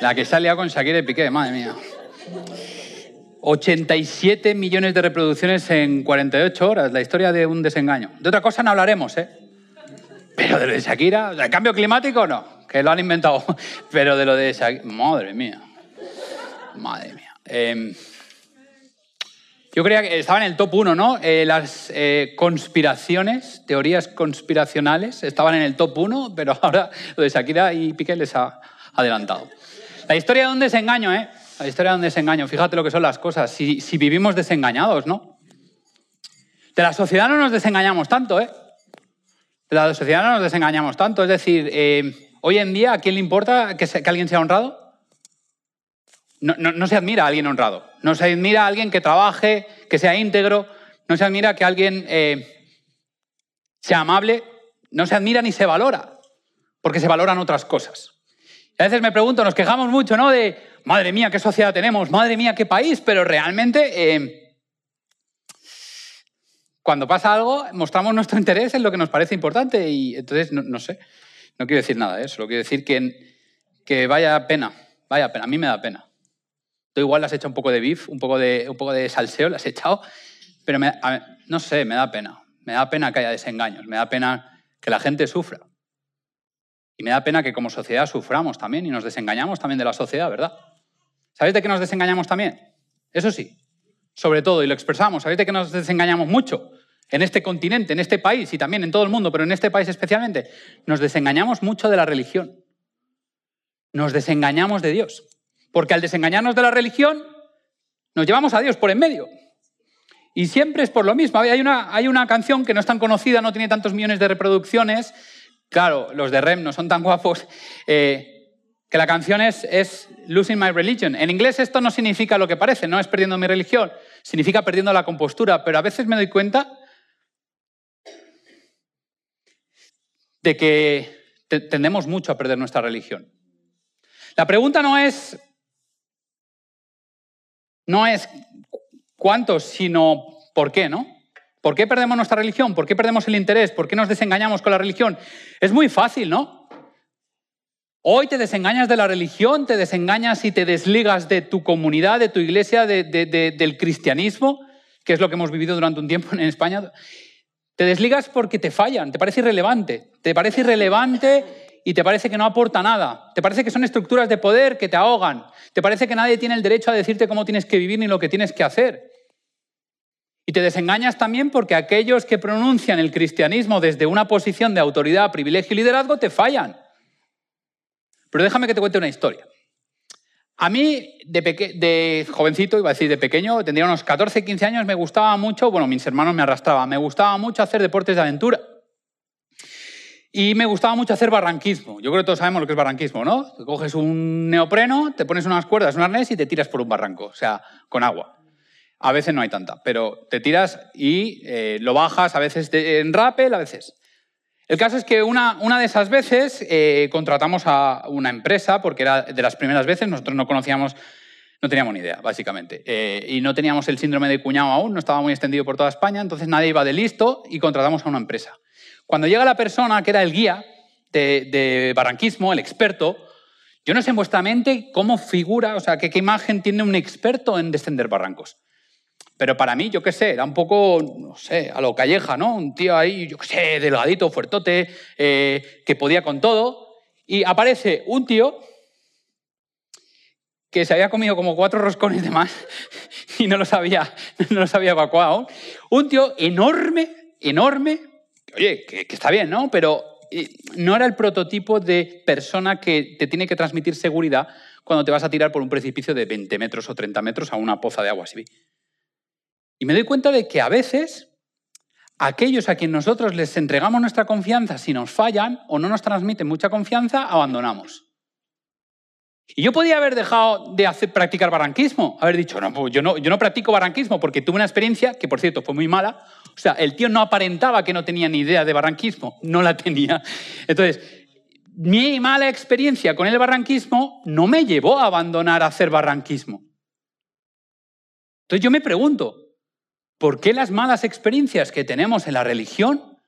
La que liado con Shakira y Piqué, madre mía. 87 millones de reproducciones en 48 horas, la historia de un desengaño. De otra cosa no hablaremos, ¿eh? Pero de lo de Shakira, ¿de cambio climático no? Que lo han inventado. Pero de lo de Shakira, madre mía. Madre mía. Em, yo creía que estaba en el top 1, ¿no? Eh, las eh, conspiraciones, teorías conspiracionales, estaban en el top 1, pero ahora lo de Shakira y Piqué les ha adelantado. La historia de un desengaño, ¿eh? La historia de un desengaño. Fíjate lo que son las cosas. Si, vivimos desengañados, ¿no? De la sociedad no nos desengañamos tanto, ¿eh? De la sociedad no nos desengañamos tanto. Es decir, eh, hoy en día, ¿a quién le importa que, alguien sea honrado? No, se admira a alguien honrado. No se admira a alguien que trabaje, que sea íntegro. No se admira que alguien eh, sea amable. No se admira ni se valora, porque se valoran otras cosas. A veces me pregunto, nos quejamos mucho, ¿no? De, madre mía, qué sociedad tenemos, madre mía, qué país, pero realmente eh, cuando pasa algo mostramos nuestro interés en lo que nos parece importante y entonces, no, sé, no quiero decir nada de eso, quiero decir que, que vaya pena, vaya pena, a mí me da pena. Tú igual has hecho un poco de beef, un poco de, un poco de salseo, le has echado, pero no sé, me da pena. Me da pena que haya desengaños, me da pena que la gente sufra. Y me da pena que como sociedad suframos también y nos desengañamos también de la sociedad, ¿verdad? ¿Sabéis de qué nos desengañamos también? Eso sí, sobre todo, y lo expresamos, ¿sabéis de qué nos desengañamos mucho? En este continente, en este país y también en todo el mundo, pero en este país especialmente, nos desengañamos mucho de la religión. Nos desengañamos de Dios. Porque al desengañarnos de la religión, nos llevamos a Dios por en medio. Y siempre es por lo mismo. Hay una, hay una canción que no es tan conocida, no tiene tantos millones de reproducciones. Claro, los de Rem no son tan guapos. Eh, que la canción es, es Losing My Religion. En inglés esto no significa lo que parece, no es perdiendo mi religión, significa perdiendo la compostura, pero a veces me doy cuenta de que tendemos mucho a perder nuestra religión. La pregunta no es, no es cuántos, sino por qué, ¿no? ¿Por qué perdemos nuestra religión? ¿Por qué perdemos el interés? ¿Por qué nos desengañamos con la religión? Es muy fácil, ¿no? Hoy te desengañas de la religión, te desengañas y te desligas de tu comunidad, de tu iglesia, del cristianismo, que es lo que hemos vivido durante un tiempo en España. Te desligas porque te fallan, te parece irrelevante, te parece irrelevante y te parece que no aporta nada, te parece que son estructuras de poder que te ahogan, te parece que nadie tiene el derecho a decirte cómo tienes que vivir ni lo que tienes que hacer. Y te desengañas también porque aquellos que pronuncian el cristianismo desde una posición de autoridad, privilegio y liderazgo te fallan. Pero déjame que te cuente una historia. A mí, de, jovencito, iba a decir de pequeño, tendría unos 14, 15 años, me gustaba mucho, bueno, mis hermanos me arrastraban, me gustaba mucho hacer deportes de aventura. Y me gustaba mucho hacer barranquismo. Yo creo que todos sabemos lo que es barranquismo, ¿no? Coges un neopreno, te pones unas cuerdas, un arnés y te tiras por un barranco, o sea, con agua. A veces no hay tanta, pero te tiras y eh, lo bajas, a veces en rappel, a veces. El caso es que una, una de esas veces eh, contratamos a una empresa, porque era de las primeras veces, nosotros no conocíamos, no teníamos ni idea, básicamente. Eh, y no teníamos el síndrome de cuñado aún, no estaba muy extendido por toda España, entonces nadie iba de listo y contratamos a una empresa. Cuando llega la persona que era el guía de, de barranquismo, el experto, yo no sé en vuestra mente cómo figura, o sea, qué imagen tiene un experto en descender barrancos. Pero para mí, yo qué sé, era un poco, no sé, a lo calleja, ¿no? Un tío ahí, yo qué sé, delgadito, fuertote, eh, que podía con todo. Y aparece un tío que se había comido como cuatro roscones de más y no los había, no los había evacuado. Un tío enorme, enorme, oye, que, que está bien, ¿no? Pero eh, no era el prototipo de persona que te tiene que transmitir seguridad cuando te vas a tirar por un precipicio de 20 metros o 30 metros a una poza de agua así. Y me doy cuenta de que a veces aquellos a quienes nosotros les entregamos nuestra confianza, si nos fallan o no nos transmiten mucha confianza, abandonamos. Y yo podía haber dejado de practicar barranquismo, haber dicho, no, pues no, yo no practico barranquismo porque tuve una experiencia que, por cierto, fue muy mala. O sea, el tío no aparentaba que no tenía ni idea de barranquismo, no la tenía. Entonces, mi mala experiencia con el barranquismo no me llevó a abandonar a hacer barranquismo. Entonces yo me pregunto, ¿Por qué las malas experiencias que tenemos en la religión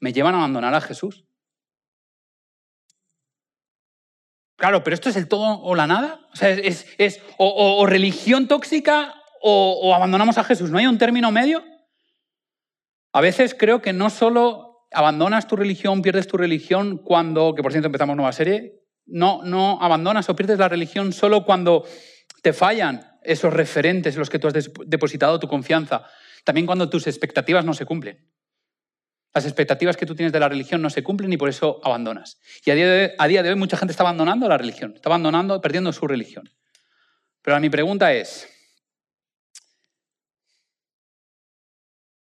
me llevan a abandonar a Jesús? Claro, pero esto es el todo o la nada. O sea, es, o, religión tóxica o, o abandonamos a Jesús. ¿No hay un término medio? A veces creo que no solo abandonas tu religión, pierdes tu religión cuando, que por cierto empezamos nueva serie, no, no abandonas o pierdes la religión solo cuando te fallan esos referentes en los que tú has depositado tu confianza, también cuando tus expectativas no se cumplen. Las expectativas que tú tienes de la religión no se cumplen y por eso abandonas. Y a día, de, hoy mucha gente está abandonando la religión, está abandonando, perdiendo su religión. Pero mi pregunta es,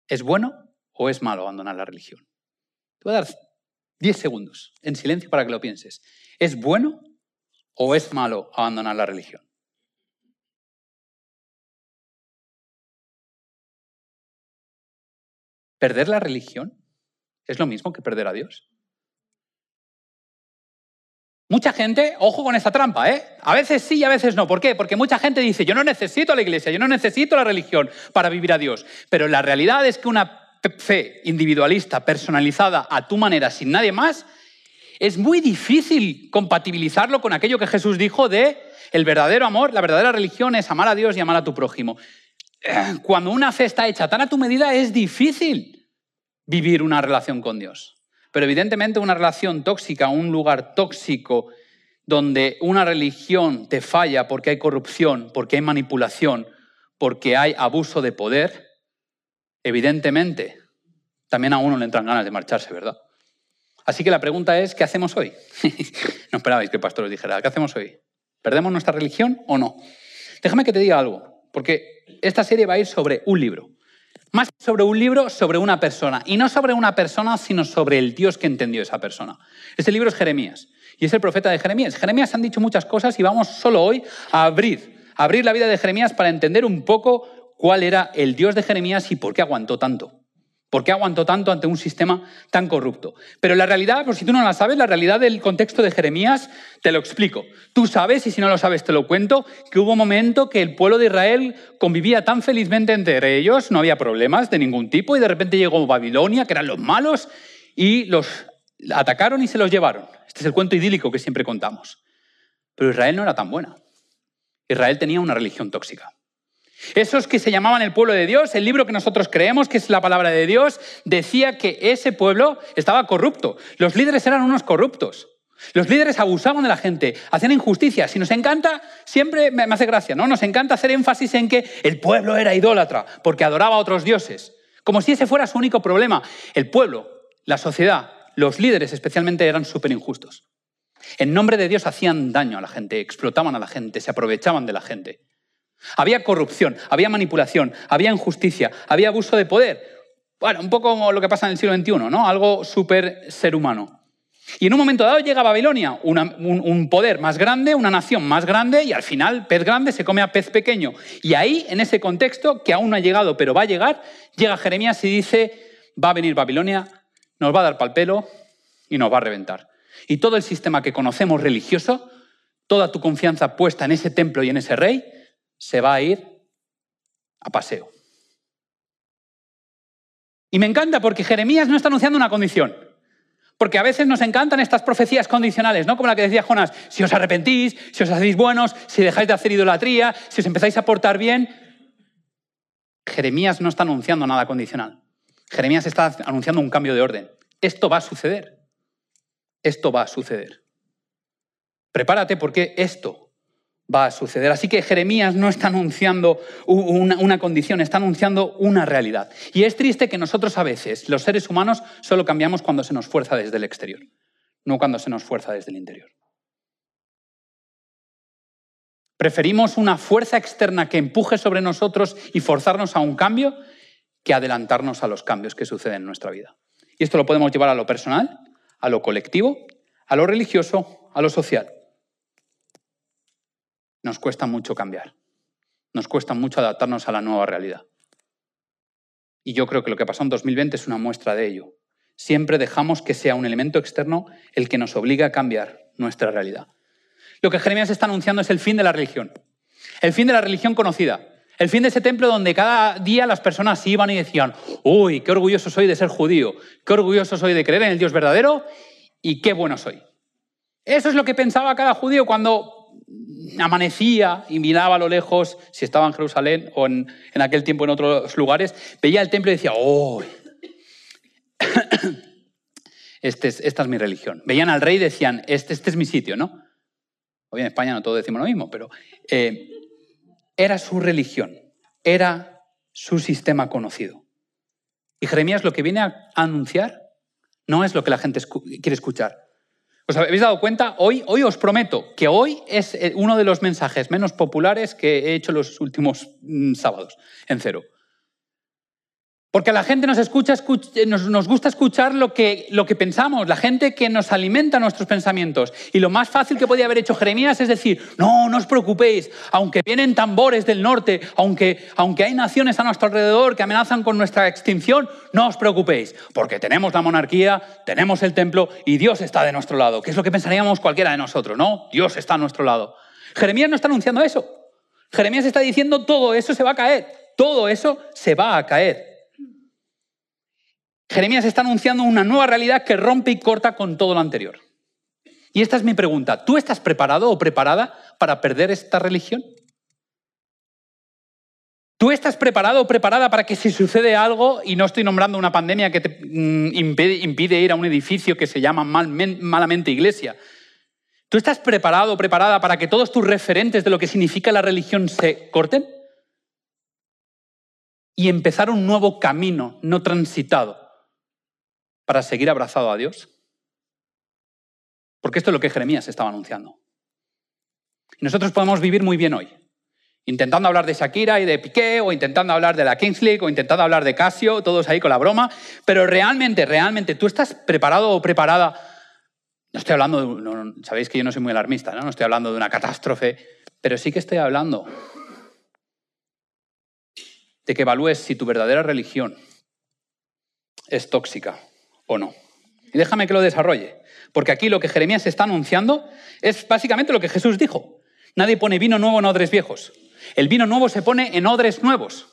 ¿es bueno o es malo abandonar la religión? Te voy a dar 10 segundos en silencio para que lo pienses. ¿Es bueno o es malo abandonar la religión? ¿Perder la religión es lo mismo que perder a Dios? Mucha gente, ojo con esta trampa, ¿eh? A veces sí y a veces no. ¿Por qué? Porque mucha gente dice, yo no necesito la iglesia, yo no necesito la religión para vivir a Dios. Pero la realidad es que una fe individualista, personalizada a tu manera, sin nadie más, es muy difícil compatibilizarlo con aquello que Jesús dijo de el verdadero amor, la verdadera religión es amar a Dios y amar a tu prójimo. Eh, cuando una fe está hecha tan a tu medida, es difícil vivir una relación con Dios. Pero evidentemente una relación tóxica, un lugar tóxico donde una religión te falla porque hay corrupción, porque hay manipulación, porque hay abuso de poder, evidentemente también a uno le entran ganas de marcharse, ¿verdad? Así que la pregunta es, ¿qué hacemos hoy? no esperabais que el pastor os dijera, ¿qué hacemos hoy? ¿Perdemos nuestra religión o no? Déjame que te diga algo, porque esta serie va a ir sobre un libro. Más sobre un libro, sobre una persona. Y no sobre una persona, sino sobre el Dios que entendió esa persona. Este libro es Jeremías. Y es el profeta de Jeremías. Jeremías han dicho muchas cosas y vamos solo hoy a abrir, a abrir la vida de Jeremías para entender un poco cuál era el Dios de Jeremías y por qué aguantó tanto. ¿Por qué aguantó tanto ante un sistema tan corrupto? Pero la realidad, por si tú no la sabes, la realidad del contexto de Jeremías, te lo explico. Tú sabes, y si no lo sabes te lo cuento, que hubo un momento que el pueblo de Israel convivía tan felizmente entre ellos, no había problemas de ningún tipo, y de repente llegó Babilonia, que eran los malos, y los atacaron y se los llevaron. Este es el cuento idílico que siempre contamos. Pero Israel no era tan buena. Israel tenía una religión tóxica. Esos que se llamaban el pueblo de Dios, el libro que nosotros creemos que es la palabra de Dios, decía que ese pueblo estaba corrupto. Los líderes eran unos corruptos. Los líderes abusaban de la gente, hacían injusticias. Y nos encanta, siempre me hace gracia, ¿no? Nos encanta hacer énfasis en que el pueblo era idólatra porque adoraba a otros dioses. Como si ese fuera su único problema. El pueblo, la sociedad, los líderes especialmente eran súper injustos. En nombre de Dios hacían daño a la gente, explotaban a la gente, se aprovechaban de la gente. Había corrupción, había manipulación, había injusticia, había abuso de poder. Bueno, un poco lo que pasa en el siglo XXI, ¿no? Algo súper ser humano. Y en un momento dado llega Babilonia, un, un, poder más grande, una nación más grande, y al final pez grande se come a pez pequeño. Y ahí, en ese contexto, que aún no ha llegado, pero va a llegar, llega Jeremías y dice, va a venir Babilonia, nos va a dar pal pelo y nos va a reventar. Y todo el sistema que conocemos religioso, toda tu confianza puesta en ese templo y en ese rey, se va a ir a paseo. Y me encanta porque Jeremías no está anunciando una condición. Porque a veces nos encantan estas profecías condicionales, ¿no? Como la que decía Jonás, si os arrepentís, si os hacéis buenos, si dejáis de hacer idolatría, si os empezáis a portar bien. Jeremías no está anunciando nada condicional. Jeremías está anunciando un cambio de orden. Esto va a suceder. Esto va a suceder. Prepárate porque esto va a suceder. Así que Jeremías no está anunciando una, condición, está anunciando una realidad. Y es triste que nosotros a veces, los seres humanos, solo cambiamos cuando se nos fuerza desde el exterior, no cuando se nos fuerza desde el interior. Preferimos una fuerza externa que empuje sobre nosotros y forzarnos a un cambio que adelantarnos a los cambios que suceden en nuestra vida. Y esto lo podemos llevar a lo personal, a lo colectivo, a lo religioso, a lo social nos cuesta mucho cambiar. Nos cuesta mucho adaptarnos a la nueva realidad. Y yo creo que lo que pasó en 2020 es una muestra de ello. Siempre dejamos que sea un elemento externo el que nos obliga a cambiar nuestra realidad. Lo que Jeremías está anunciando es el fin de la religión. El fin de la religión conocida. El fin de ese templo donde cada día las personas iban y decían, uy, qué orgulloso soy de ser judío, qué orgulloso soy de creer en el Dios verdadero y qué bueno soy. Eso es lo que pensaba cada judío cuando amanecía y miraba a lo lejos, si estaba en Jerusalén o en, aquel tiempo en otros lugares, veía el templo y decía, ¡oh! Este esta es mi religión. Veían al rey y decían, este, este, es mi sitio, ¿no? Hoy en España no todos decimos lo mismo, pero eh, era su religión, era su sistema conocido. Y Jeremías lo que viene a anunciar no es lo que la gente quiere escuchar. ¿Os habéis dado cuenta? Hoy, hoy os prometo que hoy es eh, uno de los mensajes menos populares que he hecho los últimos mm, sábados en cero. Porque la gente nos, escucha, eh, nos, gusta escuchar lo que, lo que pensamos, la gente que nos alimenta nuestros pensamientos. Y lo más fácil que podía haber hecho Jeremías es decir, no, no os preocupéis, aunque vienen tambores del norte, aunque, aunque hay naciones a nuestro alrededor que amenazan con nuestra extinción, no os preocupéis, porque tenemos la monarquía, tenemos el templo y Dios está de nuestro lado, que es lo que pensaríamos cualquiera de nosotros, ¿no? Dios está a nuestro lado. Jeremías no está anunciando eso. Jeremías está diciendo todo eso se va a caer, todo eso se va a caer. Jeremías está anunciando una nueva realidad que rompe y corta con todo lo anterior. Y esta es mi pregunta. ¿Tú estás preparado o preparada para perder esta religión? ¿Tú estás preparado o preparada para que si sucede algo, y no estoy nombrando una pandemia que te mm, impide, ir a un edificio que se llama malamente iglesia, ¿tú estás preparado o preparada para que todos tus referentes de lo que significa la religión se corten? Y empezar un nuevo camino no transitado para seguir abrazado a Dios? Porque esto es lo que Jeremías estaba anunciando. Y nosotros podemos vivir muy bien hoy, intentando hablar de Shakira y de Piqué, o intentando hablar de la Kings League, o intentando hablar de Casio, todos ahí con la broma, pero realmente, realmente, ¿tú estás preparado o preparada? No estoy hablando, de, sabéis que yo no soy muy alarmista, ¿no? no estoy hablando de una catástrofe, pero sí que estoy hablando de que evalúes si tu verdadera religión es tóxica o no. Y déjame que lo desarrolle, porque aquí lo que Jeremías está anunciando es básicamente lo que Jesús dijo. Nadie pone vino nuevo en odres viejos. El vino nuevo se pone en odres nuevos.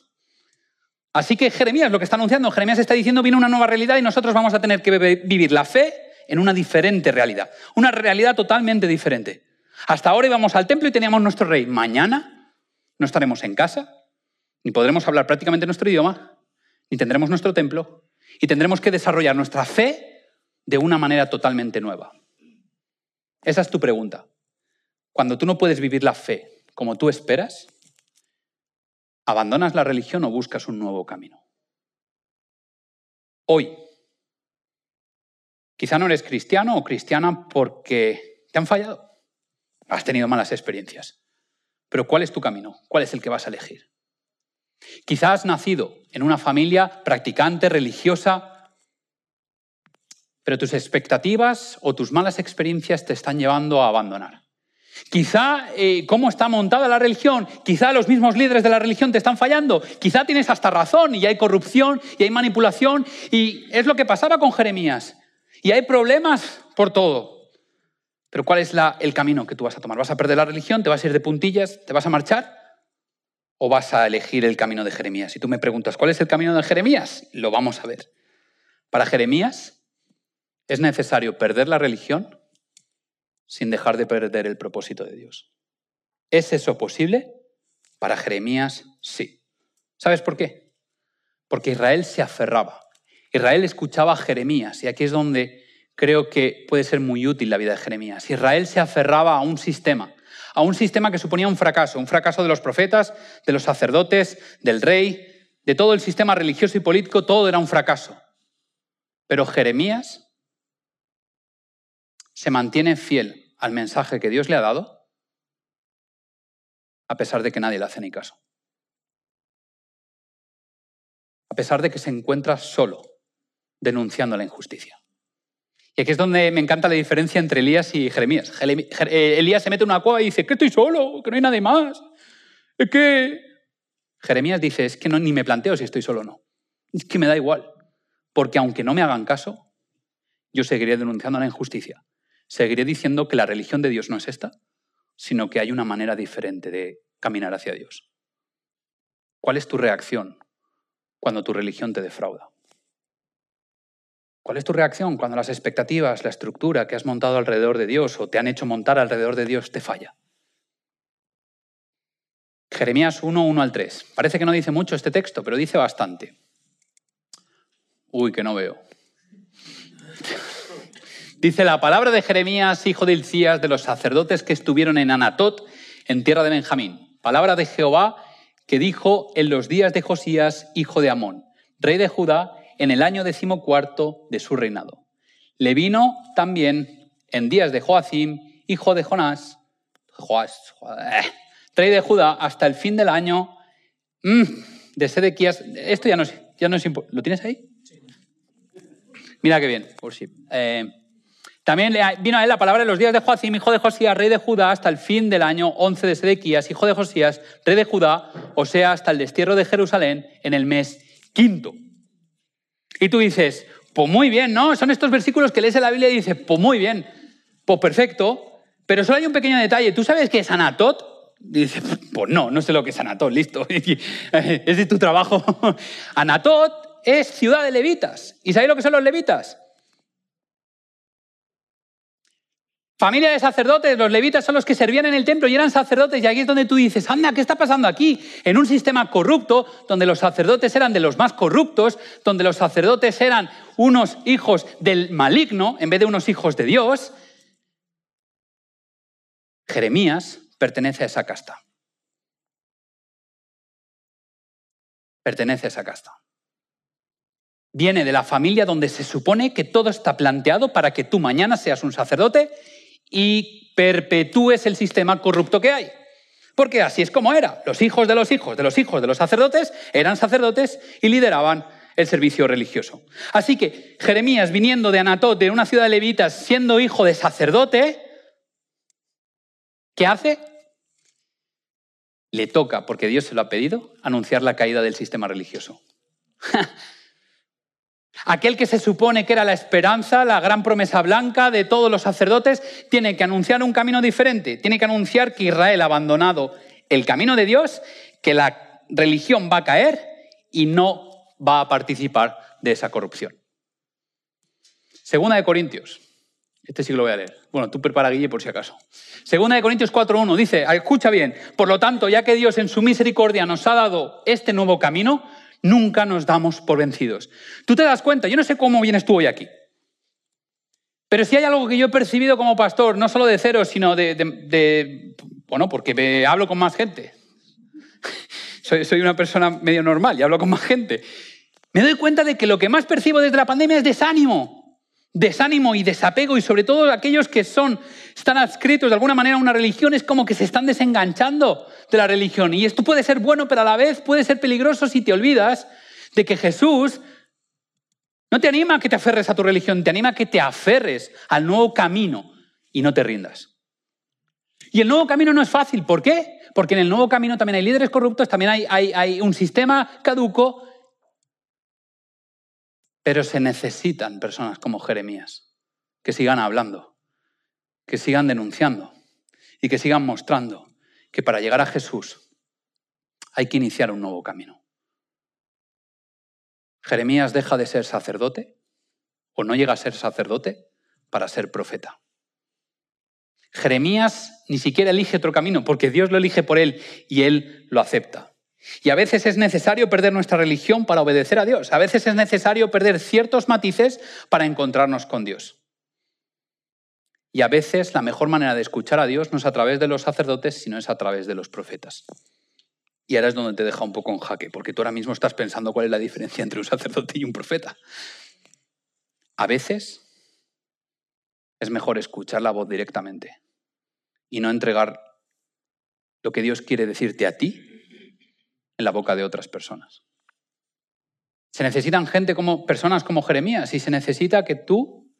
Así que Jeremías lo que está anunciando, Jeremías está diciendo viene una nueva realidad y nosotros vamos a tener que vivir la fe en una diferente realidad, una realidad totalmente diferente. Hasta ahora íbamos al templo y teníamos nuestro rey. Mañana no estaremos en casa, ni podremos hablar prácticamente nuestro idioma, ni tendremos nuestro templo, y tendremos que desarrollar nuestra fe de una manera totalmente nueva. Esa es tu pregunta. Cuando tú no puedes vivir la fe como tú esperas, ¿abandonas la religión o buscas un nuevo camino? Hoy, quizá no eres cristiano o cristiana porque te han fallado, has tenido malas experiencias, pero ¿cuál es tu camino? ¿Cuál es el que vas a elegir? Quizás has nacido en una familia practicante, religiosa, pero tus expectativas o tus malas experiencias te están llevando a abandonar. Quizá eh, cómo está montada la religión, quizá los mismos líderes de la religión te están fallando, quizá tienes hasta razón y hay corrupción y hay manipulación y es lo que pasaba con Jeremías. Y hay problemas por todo. Pero ¿cuál es el camino que tú vas a tomar? ¿Vas a perder la religión? ¿Te vas a ir de puntillas? ¿Te vas a marchar? O vas a elegir el camino de Jeremías? Si tú me preguntas, ¿cuál es el camino de Jeremías? Lo vamos a ver. Para Jeremías es necesario perder la religión sin dejar de perder el propósito de Dios. ¿Es eso posible? Para Jeremías sí. ¿Sabes por qué? Porque Israel se aferraba. Israel escuchaba a Jeremías y aquí es donde creo que puede ser muy útil la vida de Jeremías. Israel se aferraba a un sistema a un sistema que suponía un fracaso, un fracaso de los profetas, de los sacerdotes, del rey, de todo el sistema religioso y político, todo era un fracaso. Pero Jeremías se mantiene fiel al mensaje que Dios le ha dado, a pesar de que nadie le hace ni caso. A pesar de que se encuentra solo denunciando la injusticia. Y aquí es donde me encanta la diferencia entre Elías y Jeremías. Eh, Elías se mete en una cueva y dice, que estoy solo, que no hay nadie más. Es que... Jeremías dice, es que no, ni me planteo si estoy solo o no. Es que me da igual. Porque aunque no me hagan caso, yo seguiré denunciando la injusticia. Seguiré diciendo que la religión de Dios no es esta, sino que hay una manera diferente de caminar hacia Dios. ¿Cuál es tu reacción cuando tu religión te defrauda? ¿Cuál es tu reacción cuando las expectativas, la estructura que has montado alrededor de Dios o te han hecho montar alrededor de Dios te falla? Jeremías 1, 1 al 3. Parece que no dice mucho este texto, pero dice bastante. Uy, que no veo. Dice la palabra de Jeremías, hijo de Ilcías, de los sacerdotes que estuvieron en Anatot, en tierra de Benjamín. Palabra de Jehová que dijo en los días de Josías, hijo de Amón, rey de Judá, en el año decimocuarto de su reinado. Le vino también en días de Joacim, hijo de Jonás, eh, rey de Judá, hasta el fin del año mm, de Sedequías. Esto ya no es, ya no es ¿Lo tienes ahí? Mira qué bien, por. Eh, también vino a él la palabra en los días de Joacim, hijo de Josías, rey de Judá, hasta el fin del año 11 de Sedequías, hijo de Josías, rey de Judá, o sea, hasta el destierro de Jerusalén en el mes quinto. Y tú dices, pues muy bien, ¿no? Son estos versículos que lees en la Biblia y dices, pues muy bien, pues perfecto, pero solo hay un pequeño detalle. ¿Tú sabes qué es Anatot? Dices, pues no, no sé lo que es Anatot, listo. es de tu trabajo. Anatot es ciudad de levitas. ¿Y sabéis lo que son los levitas? Familia de sacerdotes, los levitas son los que servían en el templo y eran sacerdotes. Y aquí es donde tú dices, anda, ¿qué está pasando aquí? En un sistema corrupto, donde los sacerdotes eran de los más corruptos, donde los sacerdotes eran unos hijos del maligno en vez de unos hijos de Dios, Jeremías pertenece a esa casta. Pertenece a esa casta. Viene de la familia donde se supone que todo está planteado para que tú mañana seas un sacerdote y perpetúes el sistema corrupto que hay. Porque así es como era. Los hijos de los hijos de los hijos de los sacerdotes eran sacerdotes y lideraban el servicio religioso. Así que Jeremías, viniendo de Anatot, de una ciudad de levitas, siendo hijo de sacerdote, ¿qué hace? Le toca, porque Dios se lo ha pedido, anunciar la caída del sistema religioso. Aquel que se supone que era la esperanza, la gran promesa blanca de todos los sacerdotes, tiene que anunciar un camino diferente. Tiene que anunciar que Israel ha abandonado el camino de Dios, que la religión va a caer y no va a participar de esa corrupción. Segunda de Corintios. Este sí que lo voy a leer. Bueno, tú prepara, Guille, por si acaso. Segunda de Corintios 4.1 dice, escucha bien, por lo tanto, ya que Dios en su misericordia nos ha dado este nuevo camino, Nunca nos damos por vencidos. Tú te das cuenta, yo no sé cómo vienes tú hoy aquí, pero si hay algo que yo he percibido como pastor, no solo de cero, sino de, bueno, porque me hablo con más gente. Soy, soy una persona medio normal y hablo con más gente. Me doy cuenta de que lo que más percibo desde la pandemia es desánimo desánimo y desapego y sobre todo aquellos que son, están adscritos de alguna manera a una religión, es como que se están desenganchando de la religión. Y esto puede ser bueno, pero a la vez puede ser peligroso si te olvidas de que Jesús no te anima a que te aferres a tu religión, te anima a que te aferres al nuevo camino y no te rindas. Y el nuevo camino no es fácil. ¿Por qué? Porque en el nuevo camino también hay líderes corruptos, también hay, hay, hay un sistema caduco pero se necesitan personas como Jeremías, que sigan hablando, que sigan denunciando y que sigan mostrando que para llegar a Jesús hay que iniciar un nuevo camino. Jeremías deja de ser sacerdote o no llega a ser sacerdote para ser profeta. Jeremías ni siquiera elige otro camino porque Dios lo elige por él y él lo acepta. Y a veces es necesario perder nuestra religión para obedecer a Dios. A veces es necesario perder ciertos matices para encontrarnos con Dios. Y a veces la mejor manera de escuchar a Dios no es a través de los sacerdotes, sino es a través de los profetas. Y ahora es donde te deja un poco en jaque, porque tú ahora mismo estás pensando cuál es la diferencia entre un sacerdote y un profeta. A veces es mejor escuchar la voz directamente y no entregar lo que Dios quiere decirte a ti en la boca de otras personas. Se necesitan gente como personas como Jeremías y se necesita que tú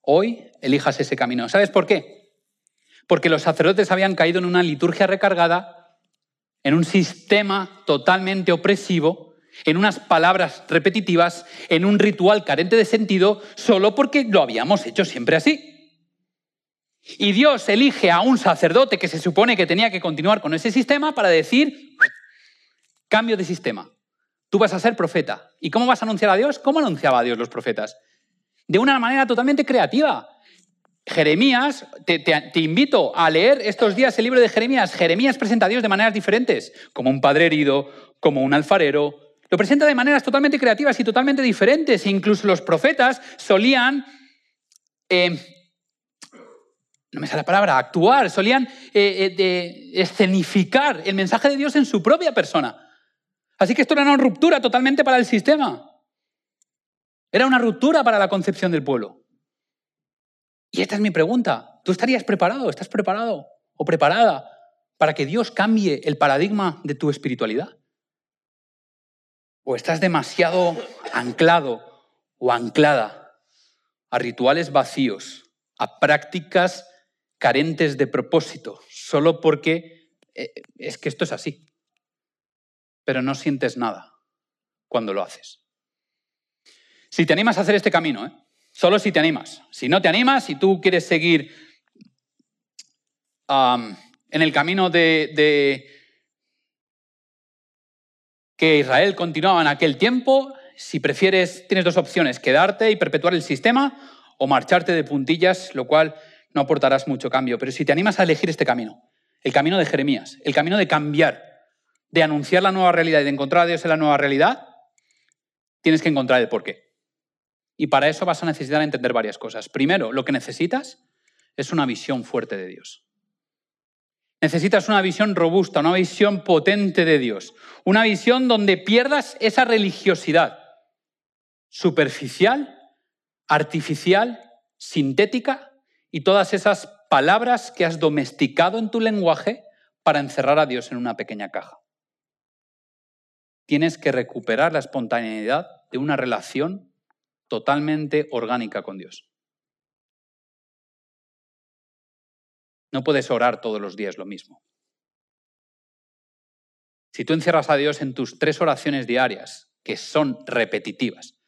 hoy elijas ese camino. ¿Sabes por qué? Porque los sacerdotes habían caído en una liturgia recargada, en un sistema totalmente opresivo, en unas palabras repetitivas, en un ritual carente de sentido, solo porque lo habíamos hecho siempre así. Y Dios elige a un sacerdote que se supone que tenía que continuar con ese sistema para decir, Cambio de sistema. Tú vas a ser profeta. ¿Y cómo vas a anunciar a Dios? ¿Cómo anunciaba a Dios los profetas? de una manera totalmente creativa. Jeremías, te, invito a leer estos días el libro de Jeremías. Jeremías presenta a Dios de maneras diferentes, como un padre herido, como un alfarero. Lo presenta de maneras totalmente creativas y totalmente diferentes. incluso los profetas solían eh, no me sale la palabra, actuar, solían eh, eh, escenificar el mensaje de Dios en su propia persona. Así que esto era una ruptura totalmente para el sistema. Era una ruptura para la concepción del pueblo. Y esta es mi pregunta. ¿Tú estarías preparado? ¿Estás preparado o preparada para que Dios cambie el paradigma de tu espiritualidad? ¿O estás demasiado anclado o anclada a rituales vacíos, a prácticas carentes de propósito, solo porque eh, es que esto es así. Pero no sientes nada cuando lo haces. Si te animas a hacer este camino, ¿eh? solo si te animas. Si no te animas, si tú quieres seguir en el camino de, de que Israel continuaba en aquel tiempo, si prefieres, tienes dos opciones, quedarte y perpetuar el sistema o marcharte de puntillas, lo cual no aportarás mucho cambio. Pero si te animas a elegir este camino, el camino de Jeremías, el camino de cambiar, de anunciar la nueva realidad y de encontrar a Dios en la nueva realidad, tienes que encontrar el porqué. Y para eso vas a necesitar entender varias cosas. Primero, lo que necesitas es una visión fuerte de Dios. Necesitas una visión robusta, una visión potente de Dios, una visión donde pierdas esa religiosidad superficial, artificial, sintética y todas esas palabras que has domesticado en tu lenguaje para encerrar a Dios en una pequeña caja. Tienes que recuperar la espontaneidad de una relación totalmente orgánica con Dios. No puedes orar todos los días lo mismo. Si tú encierras a Dios en tus tres oraciones diarias, que son repetitivas,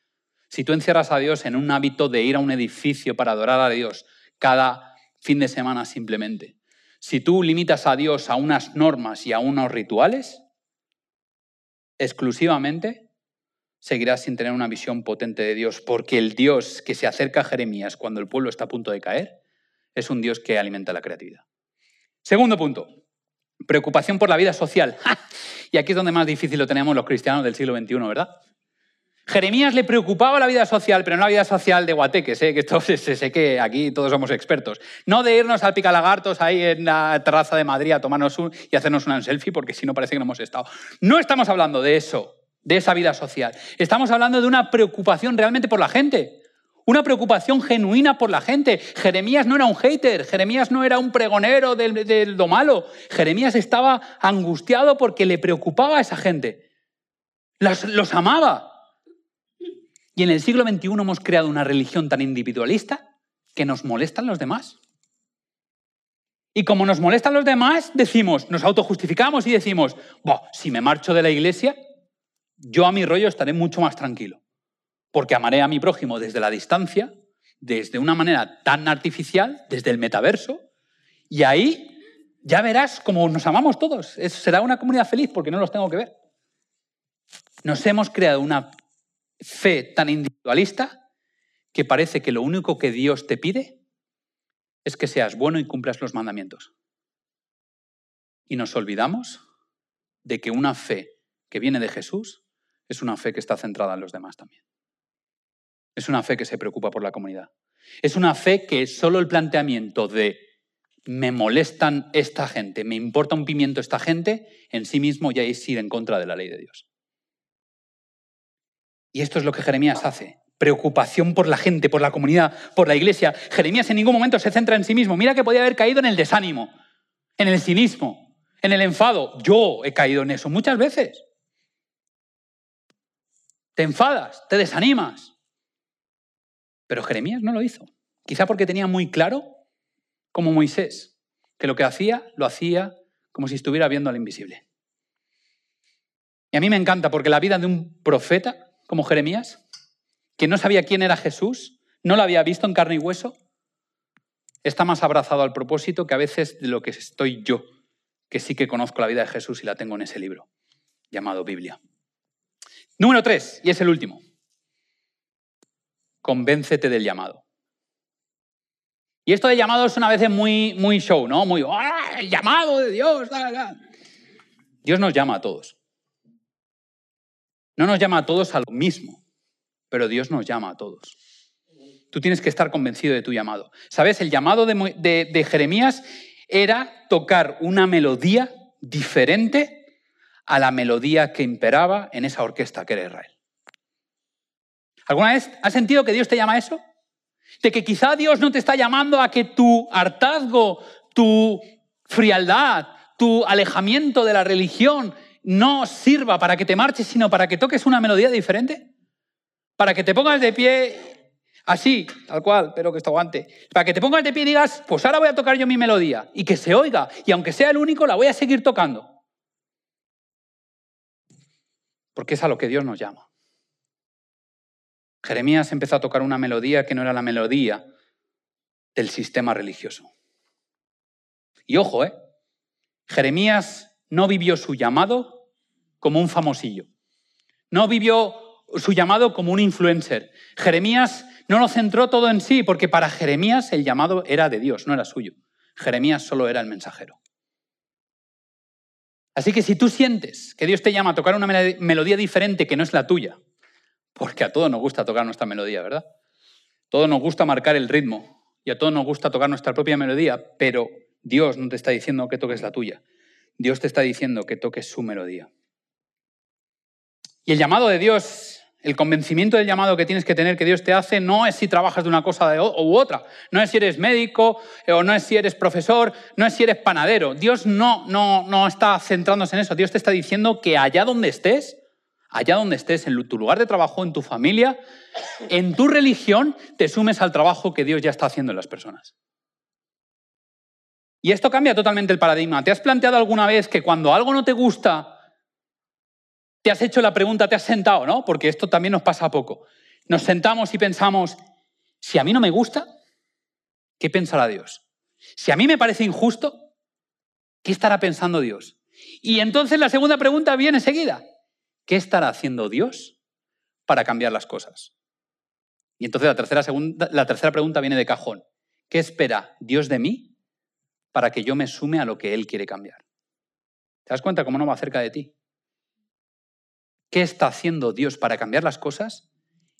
si tú encierras a Dios en un hábito de ir a un edificio para adorar a Dios cada fin de semana simplemente. Si tú limitas a Dios a unas normas y a unos rituales, exclusivamente seguirás sin tener una visión potente de Dios, porque el Dios que se acerca a Jeremías cuando el pueblo está a punto de caer es un Dios que alimenta la creatividad. Segundo punto, preocupación por la vida social. Y aquí es donde más difícil lo tenemos los cristianos del siglo XXI, ¿verdad? Jeremías le preocupaba la vida social, pero no la vida social de guateques, ¿eh? que se, sé que aquí todos somos expertos. No de irnos al picalagartos ahí en la terraza de Madrid a tomarnos un y hacernos una selfie, porque si no parece que no hemos estado. No estamos hablando de eso, de esa vida social. Estamos hablando de una preocupación realmente por la gente. Una preocupación genuina por la gente. Jeremías no era un hater, Jeremías no era un pregonero de lo malo. Jeremías estaba angustiado porque le preocupaba a esa gente. los amaba. Y en el siglo XXI hemos creado una religión tan individualista que nos molestan los demás. Y como nos molestan los demás, decimos, nos autojustificamos y decimos, si me marcho de la iglesia, yo a mi rollo estaré mucho más tranquilo, porque amaré a mi prójimo desde la distancia, desde una manera tan artificial, desde el metaverso, y ahí ya verás cómo nos amamos todos. será una comunidad feliz porque no los tengo que ver. Nos hemos creado una fe tan individualista que parece que lo único que Dios te pide es que seas bueno y cumplas los mandamientos. Y nos olvidamos de que una fe que viene de Jesús es una fe que está centrada en los demás también. Es una fe que se preocupa por la comunidad. Es una fe que solo el planteamiento de me molestan esta gente, me importa un pimiento esta gente, en sí mismo ya es ir en contra de la ley de Dios. Y esto es lo que Jeremías hace. Preocupación por la gente, por la comunidad, por la iglesia. Jeremías en ningún momento se centra en sí mismo. Mira que podía haber caído en el desánimo, en el cinismo, en el enfado. Yo he caído en eso muchas veces. Te enfadas, te desanimas. Pero Jeremías no lo hizo. Quizá porque tenía muy claro, como Moisés, que lo que hacía, lo hacía como si estuviera viendo al invisible. Y a mí me encanta porque la vida de un profeta como Jeremías, que no sabía quién era Jesús, no lo había visto en carne y hueso, está más abrazado al propósito que a veces de lo que estoy yo, que sí que conozco la vida de Jesús y la tengo en ese libro llamado Biblia. Número tres, y es el último. convéncete del llamado. Y esto de llamado es una vez muy, muy show, ¿no? Muy, ¡ah, el llamado de Dios! Dios nos llama a todos. No nos llama a todos a lo mismo, pero Dios nos llama a todos. Tú tienes que estar convencido de tu llamado. ¿Sabes? El llamado de, Jeremías era tocar una melodía diferente a la melodía que imperaba en esa orquesta que era Israel. ¿Alguna vez has sentido que Dios te llama a eso? De que quizá Dios no te está llamando a que tu hartazgo, tu frialdad, tu alejamiento de la religión no sirva para que te marches, sino para que toques una melodía diferente. Para que te pongas de pie así, tal cual, pero que esto aguante. Para que te pongas de pie y digas, pues ahora voy a tocar yo mi melodía y que se oiga. Y aunque sea el único, la voy a seguir tocando. Porque es a lo que Dios nos llama. Jeremías empezó a tocar una melodía que no era la melodía del sistema religioso. Y ojo, ¿eh? Jeremías no vivió su llamado como un famosillo. No vivió su llamado como un influencer. Jeremías no lo centró todo en sí, porque para Jeremías el llamado era de Dios, no era suyo. Jeremías solo era el mensajero. Así que si tú sientes que Dios te llama a tocar una melodía diferente que no es la tuya, porque a todos nos gusta tocar nuestra melodía, ¿verdad? A todos nos gusta marcar el ritmo y a todos nos gusta tocar nuestra propia melodía, pero Dios no te está diciendo que toques la tuya. Dios te está diciendo que toques su melodía. Y el llamado de Dios, el convencimiento del llamado que tienes que tener que Dios te hace, no es si trabajas de una cosa u otra, no es si eres médico eh, o no es si eres profesor, no es si eres panadero. Dios no, no, no está centrándose en eso. Dios te está diciendo que allá donde estés, allá donde estés, en tu lugar de trabajo, en tu familia, en tu religión, te sumes al trabajo que Dios ya está haciendo en las personas. Y esto cambia totalmente el paradigma. ¿Te has planteado alguna vez que cuando algo no te gusta, te has hecho la pregunta, te has sentado, ¿no? Porque esto también nos pasa poco. Nos sentamos y pensamos, si a mí no me gusta, ¿qué pensará Dios? Si a mí me parece injusto, ¿qué estará pensando Dios? Y entonces la segunda pregunta viene seguida. ¿Qué estará haciendo Dios para cambiar las cosas? Y entonces la tercera, segunda, la tercera pregunta viene de cajón. ¿Qué espera Dios de mí para que yo me sume a lo que Él quiere cambiar? ¿Te das cuenta cómo no va cerca de ti? ¿Qué está haciendo Dios para cambiar las cosas?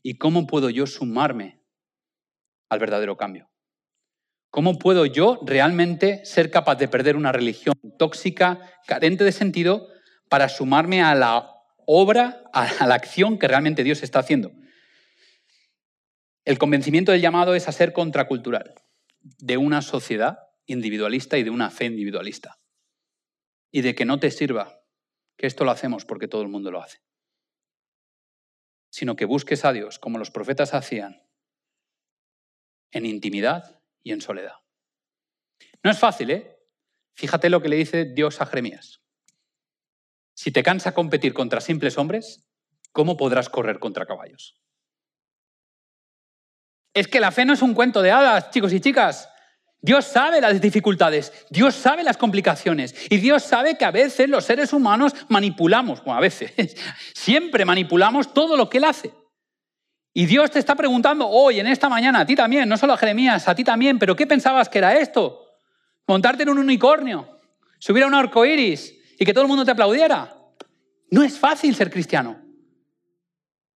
¿Y cómo puedo yo sumarme al verdadero cambio? ¿Cómo puedo yo realmente ser capaz de perder una religión tóxica, carente de sentido, para sumarme a la obra, a la acción que realmente Dios está haciendo. El convencimiento del llamado es a ser contracultural de una sociedad individualista y de una fe individualista. Y de que no te sirva que esto lo hacemos porque todo el mundo lo hace, sino que busques a Dios como los profetas hacían, en intimidad y en soledad. No es fácil, ¿eh? Fíjate lo que le dice Dios a Jeremías. Si te cansa competir contra simples hombres, ¿cómo podrás correr contra caballos? Es que la fe no es un cuento de hadas, chicos y chicas. Dios sabe las dificultades, Dios sabe las complicaciones y Dios sabe que a veces los seres humanos manipulamos, bueno, a veces, siempre manipulamos todo lo que Él hace. Y Dios te está preguntando hoy, en esta mañana, a ti también, no solo a Jeremías, a ti también, pero ¿qué pensabas que era esto? Montarte en un unicornio, subir a un arco iris, y que todo el mundo te aplaudiera. No es fácil ser cristiano.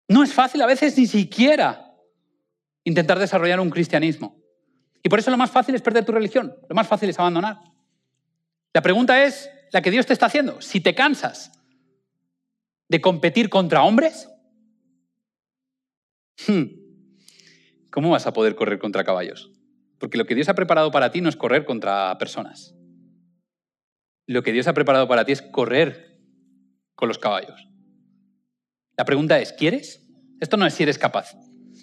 No es fácil a veces ni siquiera intentar desarrollar un cristianismo. Y por eso lo más fácil es perder tu religión, lo más fácil es abandonar. La pregunta es la que Dios te está haciendo. Si te cansas de competir contra hombres, hmm, ¿cómo vas a poder correr contra caballos? Porque lo que Dios ha preparado para ti no es correr contra personas lo que Dios ha preparado para ti es correr con los caballos. La pregunta es, ¿quieres? Esto no es si eres capaz.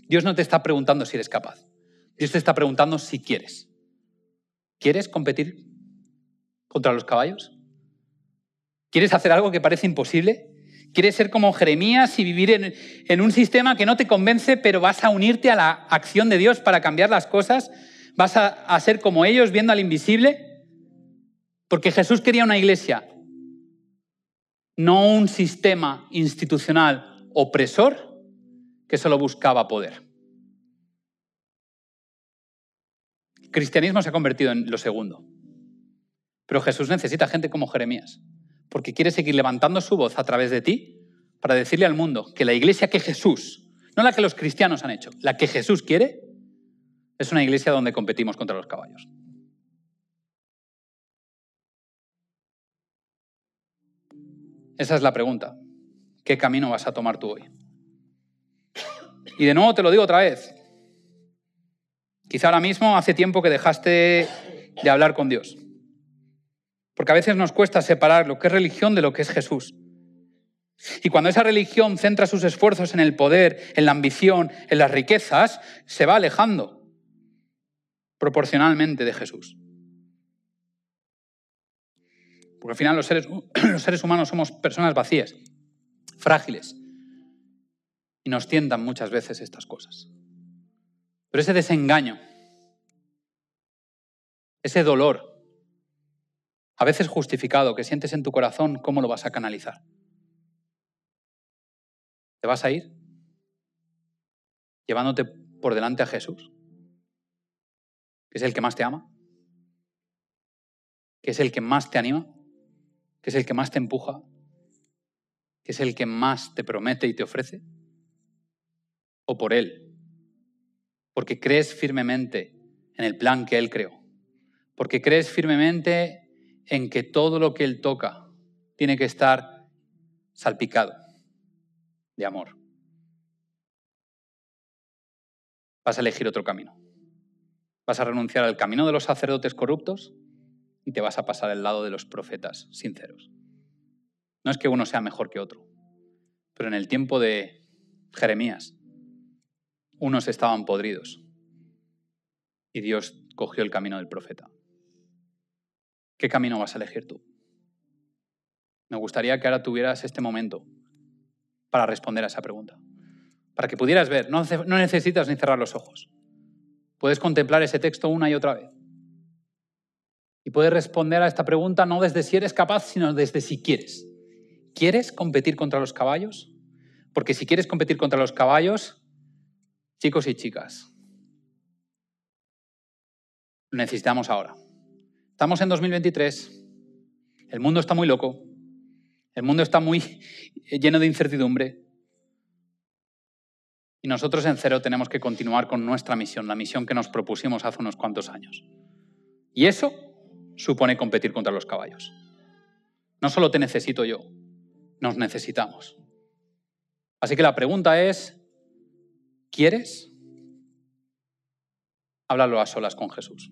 Dios no te está preguntando si eres capaz. Dios te está preguntando si quieres. ¿Quieres competir contra los caballos? ¿Quieres hacer algo que parece imposible? ¿Quieres ser como Jeremías y vivir en, un sistema que no te convence, pero vas a unirte a la acción de Dios para cambiar las cosas? ¿Vas a, a ser como ellos viendo al invisible? Porque Jesús quería una iglesia, no un sistema institucional opresor que solo buscaba poder. Cristianismo se ha convertido en lo segundo. Pero Jesús necesita gente como Jeremías, porque quiere seguir levantando su voz a través de ti para decirle al mundo que la iglesia que Jesús, no la que los cristianos han hecho, la que Jesús quiere, es una iglesia donde competimos contra los caballos. Esa es la pregunta. ¿Qué camino vas a tomar tú hoy? Y de nuevo te lo digo otra vez. Quizá ahora mismo hace tiempo que dejaste de hablar con Dios. Porque a veces nos cuesta separar lo que es religión de lo que es Jesús. Y cuando esa religión centra sus esfuerzos en el poder, en la ambición, en las riquezas, se va alejando proporcionalmente de Jesús. Porque al final los seres, humanos somos personas vacías, frágiles, y nos tientan muchas veces estas cosas. Pero ese desengaño, ese dolor, a veces justificado, que sientes en tu corazón, ¿cómo lo vas a canalizar? ¿Te vas a ir llevándote por delante a Jesús? Que es el que más te ama, que es el que más te anima, que es el que más te empuja, que es el que más te promete y te ofrece, o por Él, porque crees firmemente en el plan que Él creó, porque crees firmemente en que todo lo que Él toca tiene que estar salpicado de amor. Vas a elegir otro camino. Vas a renunciar al camino de los sacerdotes corruptos y te vas a pasar al lado de los profetas sinceros. No es que uno sea mejor que otro, pero en el tiempo de Jeremías, unos estaban podridos y Dios cogió el camino del profeta. ¿Qué camino vas a elegir tú? Me gustaría que ahora tuvieras este momento para responder a esa pregunta. Para que pudieras ver, no, necesitas ni cerrar los ojos. Puedes contemplar ese texto una y otra vez. Y puedes responder a esta pregunta no desde si eres capaz, sino desde si quieres. ¿Quieres competir contra los caballos? Porque si quieres competir contra los caballos, chicos y chicas, lo necesitamos ahora. Estamos en 2023, el mundo está muy loco, el mundo está muy lleno de incertidumbre y nosotros en cero tenemos que continuar con nuestra misión, la misión que nos propusimos hace unos cuantos años. Y eso supone competir contra los caballos. No solo te necesito yo, nos necesitamos. Así que la pregunta es, ¿quieres? Háblalo a solas con Jesús.